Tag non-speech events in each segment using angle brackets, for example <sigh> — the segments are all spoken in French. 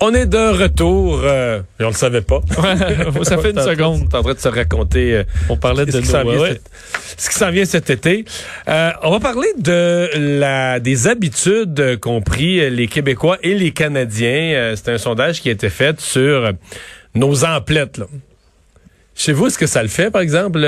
On est de retour, euh, et on le savait pas. <laughs> ça fait une <laughs> seconde. On est en train de se raconter. euh, On parlait de ce qui s'en Noël. vient Ouais. cet- ce qui s'en vient cet été. Euh, on va parler de la des habitudes qu'ont pris les Québécois et les Canadiens. Euh, C'est un sondage qui a été fait sur nos emplettes. Là. Chez vous, est-ce que ça le fait, par exemple,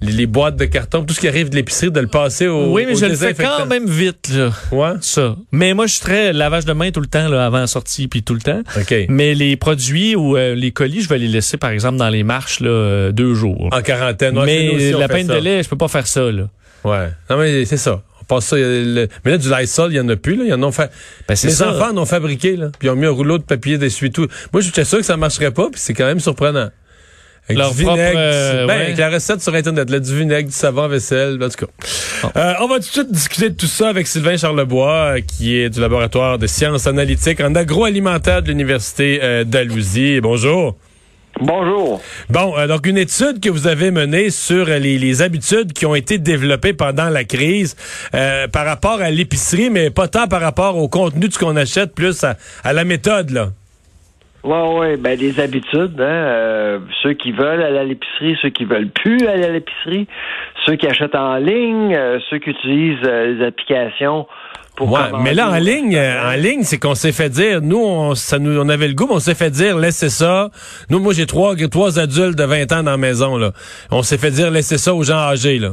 les, les boîtes de carton, tout ce qui arrive de l'épicerie, de le passer au Oui, mais je le fais quand même vite, là. Ouais. Ça. Mais moi, je suis très lavage de main tout le temps, là, avant la sortie, puis tout le temps. OK. Mais les produits ou euh, les colis, je vais les laisser, par exemple, dans les marches, là, euh, deux jours. En quarantaine. Ouais, mais aussi, la peine ça. de lait, je peux pas faire ça, là. Ouais. Non, mais c'est ça. On passe ça. le- Mais là, du Lysol, il y en a plus, là. Ils en ont fait. Ben, Les ça. enfants en ont fabriqué, là. Puis ils ont mis un rouleau de papier d'essuie-tout. Moi, j'étais sûr que ça marcherait pas, puis c'est quand même surprenant. Avec Leur du vinaigre, propre, euh, ben, ouais. avec la recette sur Internet, là, du vinaigre, du savon à vaisselle, en tout cas. Euh, on va tout de suite discuter de tout ça avec Sylvain Charlebois, euh, qui est du laboratoire de sciences analytiques en agroalimentaire de l'Université euh, d'Alousie. Bonjour. Bonjour. Bon, euh, donc une étude que vous avez menée sur les, les habitudes qui ont été développées pendant la crise euh, par rapport à l'épicerie, mais pas tant par rapport au contenu de ce qu'on achète, plus à, à la méthode, là. Ouais, ouais, ben des habitudes, hein. euh, ceux qui veulent aller à l'épicerie, ceux qui veulent plus aller à l'épicerie, ceux qui achètent en ligne, euh, ceux qui utilisent euh, les applications pour Ouais, mais là, en ligne, euh, en ligne, c'est qu'on s'est fait dire, nous, on, ça nous, on avait le goût, mais on s'est fait dire, laissez ça. Nous, moi, j'ai trois, trois adultes de 20 ans dans la maison, là. On s'est fait dire, laissez ça aux gens âgés, là.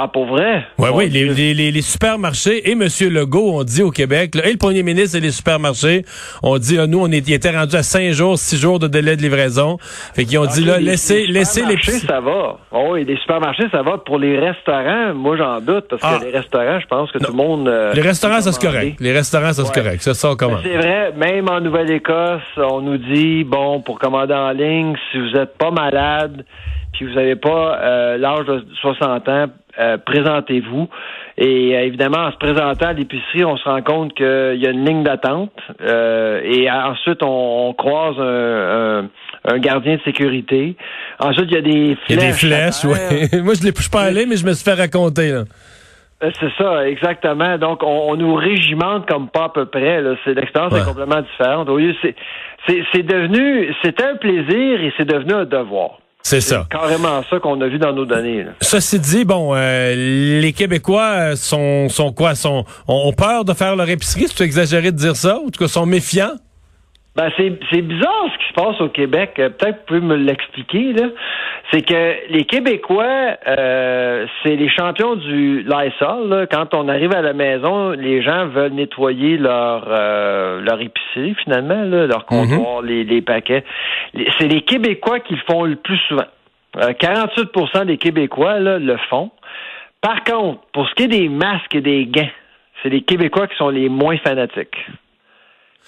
Ah, pour vrai? Ouais, oui, les, les, les, les supermarchés et M. Legault ont dit au Québec, là, et le premier ministre et les supermarchés ont dit, là, nous, on est, étaient rendus à cinq jours, six jours de délai de livraison. Fait qu'ils ont dit, Ok, là, laissez, les laissez les supermarchés, ça va. Oh, oui, les supermarchés, ça va. Pour les restaurants, moi, j'en doute, parce Ah. que les restaurants, je pense que Non. tout le monde... euh, Les restaurants, ça peut correct. Les restaurants, ça Ouais. correct. Ça, ça, on commence. C'est vrai, même en Nouvelle-Écosse, on nous dit, bon, pour commander en ligne, si vous n'êtes pas malade, puis vous n'avez pas euh, l'âge de 60 ans, euh, présentez-vous. Et euh, évidemment, en se présentant à l'épicerie, on se rend compte qu'il y a une ligne d'attente. euh, et ensuite, on, on croise un, un- un gardien de sécurité. Ensuite, il y a des Il y flèches. a des flèches, oui. <laughs> Moi, je ne suis pas allé, mais je me suis fait raconter, là. C'est ça, exactement. Donc, on, on nous régimente comme pas à peu près. C'est l'expérience Ouais. est complètement différente. Au lieu, c'est, c'est, c'est devenu, c'était un plaisir et c'est devenu un devoir. C'est ça. Carrément ça qu'on a vu dans nos données. là. Ceci dit, bon, euh, les Québécois euh, sont, sont quoi? Sont, ont, ont peur de faire leur épicerie? C'est exagéré de dire ça? En tout cas, sont méfiants? Ben, c'est, c'est bizarre ce qui se passe au Québec. Euh, Peut-être que vous pouvez me l'expliquer. Là. C'est que les Québécois, euh, c'est les champions du Lysol. Là. Quand on arrive à la maison, les gens veulent nettoyer leur euh, leur épicerie finalement, là, leur comptoir, les, les paquets. C'est les Québécois qui le font le plus souvent. Euh, 48% des Québécois là, le font. Par contre, pour ce qui est des masques et des gants, c'est les Québécois qui sont les moins fanatiques.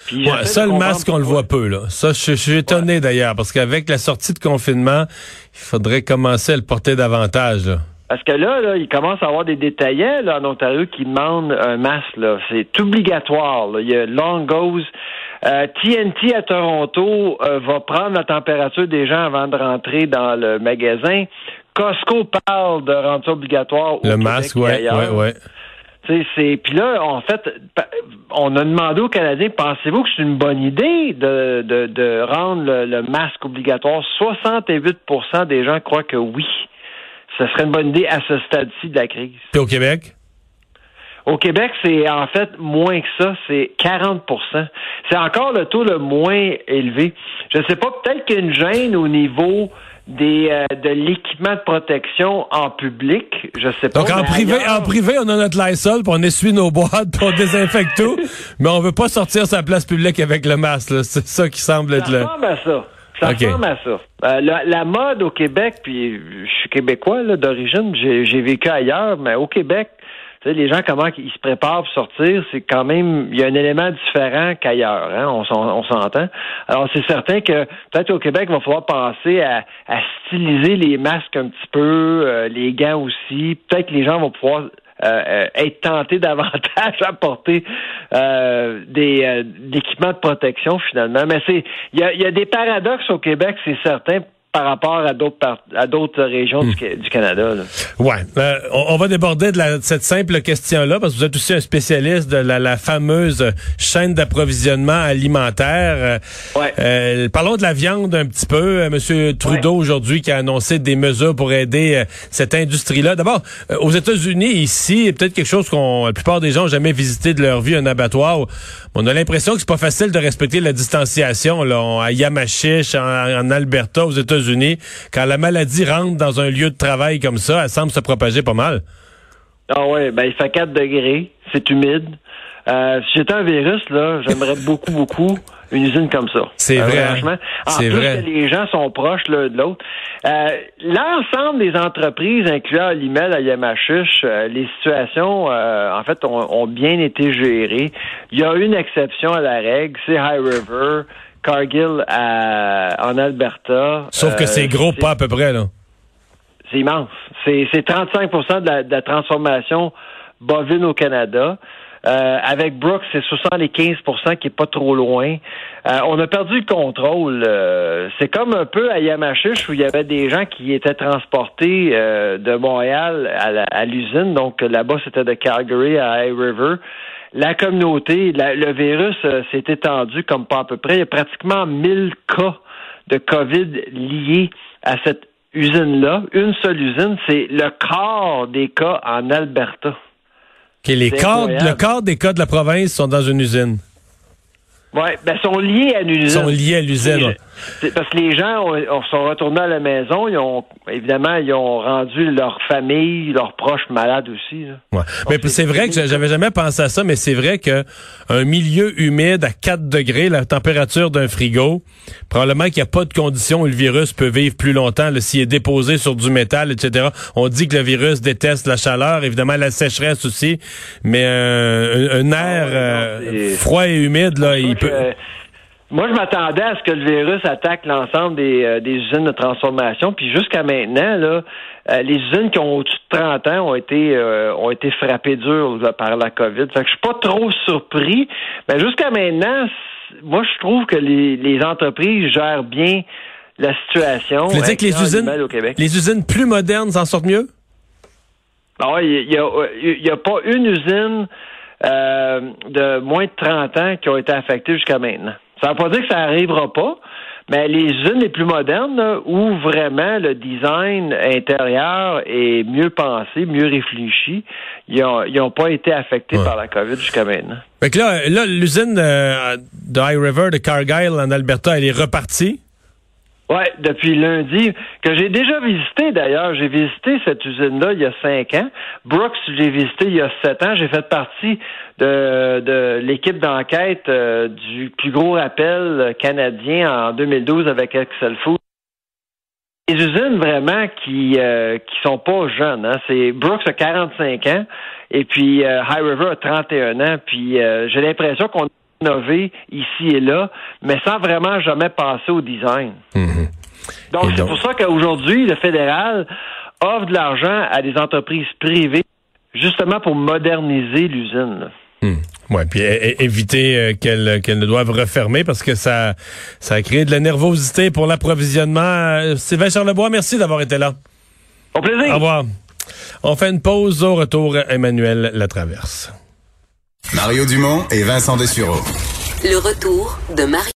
Puis Ouais, ça, le masque, on le voit peu, là. Ça, je, je suis étonné d'ailleurs, parce qu'avec la sortie de confinement, il faudrait commencer à le porter davantage, là. Parce que là, là, il commence à avoir des détaillants là, en Ontario qui demandent un masque. Là. C'est obligatoire. là. Il y a Longo's. Euh, TNT à Toronto euh, va prendre la température des gens avant de rentrer dans le magasin. Costco parle de rendre ça obligatoire au Le Québec masque, et ouais, ailleurs. C'est puis là en fait on a demandé aux Canadiens pensez-vous que c'est une bonne idée de, de, de rendre le, le masque obligatoire? 68% des gens croient que oui. Ce serait une bonne idée à ce stade-ci de la crise. Puis au Québec? Au Québec, c'est en fait moins que ça, c'est 40% C'est encore le taux le moins élevé. Je ne sais pas, peut-être qu'il y a une gêne au niveau des euh, de l'équipement de protection en public. Je sais pas. Donc, en privé, ailleurs- en privé, on a notre Lysol, puis on essuie nos boîtes, puis <laughs> on désinfecte tout, mais on veut pas sortir sa place publique avec le masque. C'est ça qui semble être Ça le... ressemble à ça. Ça ressemble à ça. Euh, la, la mode au Québec, puis je suis québécois d'origine, j'ai vécu ailleurs, mais au Québec, tu sais, les gens, comment ils se préparent pour sortir, c'est quand même, il y a un élément différent qu'ailleurs, hein, on s'en- on s'entend. Alors, c'est certain que peut-être au Québec, il va falloir penser à, à styliser les masques un petit peu, euh, les gants aussi. Peut-être que les gens vont pouvoir euh, être tenté <laughs> davantage à porter euh, des équipements de protection finalement. Mais c'est il y a des paradoxes au Québec, c'est certain par rapport à d'autres à d'autres régions du, hmm. Canada. Là. Ouais, euh, on, va déborder de, la, cette simple question-là parce que vous êtes aussi un spécialiste de la, la fameuse chaîne d'approvisionnement alimentaire. Euh, ouais. Euh, parlons de la viande un petit peu. Monsieur Trudeau aujourd'hui qui a annoncé des mesures pour aider cette industrie-là. D'abord, aux États-Unis ici, peut-être quelque chose qu'on la plupart des gens ont jamais visité de leur vie, un abattoir. On a l'impression que c'est pas facile de respecter la distanciation là, à Yamachiche, en, en Alberta, aux États-Unis unis quand la maladie rentre dans un lieu de travail comme ça, elle semble se propager pas mal. Ah oui, ben il fait 4 degrés, c'est humide. Euh, si j'étais un virus, là, j'aimerais <laughs> beaucoup, beaucoup une usine comme ça. C'est euh, vrai. Franchement. En plus vrai. que les gens sont proches l'un de l'autre. Euh, L'ensemble des entreprises, incluant l'email à Yamachiche, euh, les situations, en fait, ont, bien été gérées. Il y a une exception à la règle, c'est High River. Cargill en Alberta. Sauf que c'est euh, gros, pas à peu près, là. C'est immense. C'est 35% de la, transformation bovine au Canada. Euh, avec Brooks, c'est 75% qui est pas trop loin. Euh, on a perdu le contrôle. c'est comme un peu à Yamachiche où il y avait des gens qui étaient transportés de Montréal à l'usine. Donc là-bas, c'était de Calgary à High River la communauté, le virus euh, s'est étendu comme pas à peu près. Il y a pratiquement 1000 cas de COVID liés à cette usine-là. Une seule usine, c'est le quart des cas en Alberta. les le quart des cas de la province sont dans une usine. Oui, ben sont liés à l'usine. sont liés à l'usine. Parce que les gens ont, sont retournés à la maison, ils ont évidemment ils ont rendu leur famille, leurs proches malades aussi. Ouais. Mais c'est vrai que j'avais jamais pensé à ça, mais c'est vrai que un milieu humide à 4 degrés, la température d'un frigo, probablement qu'il n'y a pas de conditions où le virus peut vivre plus longtemps s'il est déposé sur du métal, etc. On dit que le virus déteste la chaleur, évidemment la sécheresse aussi, mais euh, un, air ah euh, froid et humide là, il moi, je m'attendais à ce que le virus attaque l'ensemble des, euh, des usines de transformation. Puis jusqu'à maintenant, là, euh, les usines qui ont au-dessus de 30 ans ont été euh, ont été frappées dur par la COVID. Fait que je suis pas trop surpris. Mais jusqu'à maintenant, moi, je trouve que les, les entreprises gèrent bien la situation. Vous dire que les usines, les usines plus modernes s'en sortent mieux? Ah il n'y a, y a pas une usine de moins de 30 ans qui a été affectée jusqu'à maintenant. Ça ne veut pas dire que ça n'arrivera pas, mais les usines les plus modernes, où vraiment le design intérieur est mieux pensé, mieux réfléchi, ils n'ont pas été affectés par la COVID jusqu'à maintenant. Fait là, là l'usine euh, de High River de Cargill en Alberta, elle est repartie? Oui, depuis lundi, que j'ai déjà visité d'ailleurs. J'ai visité cette usine-là il y a cinq ans. Brooks, j'ai visité il y a sept ans. J'ai fait partie de, l'équipe d'enquête euh, du plus gros rappel canadien en 2012 avec Excel Food. Les usines vraiment qui euh, qui sont pas jeunes. Hein. C'est Brooks a 45 ans et puis euh, High River a 31 ans. Puis j'ai l'impression qu'on innover ici et là, mais sans vraiment jamais passer au design. Mhm. Donc, c'est pour ça qu'aujourd'hui, le fédéral offre de l'argent à des entreprises privées justement pour moderniser l'usine. Mhm. Oui, puis éviter euh, qu'elles qu'elles ne doivent refermer parce que ça, ça a créé de la nervosité pour l'approvisionnement. Euh, Sylvain Charlebois, merci d'avoir été là. Au plaisir. Au revoir. On fait une pause au retour. Emmanuel Latraverse. Mario Dumont et Vincent Dessureau. Le retour de Mario.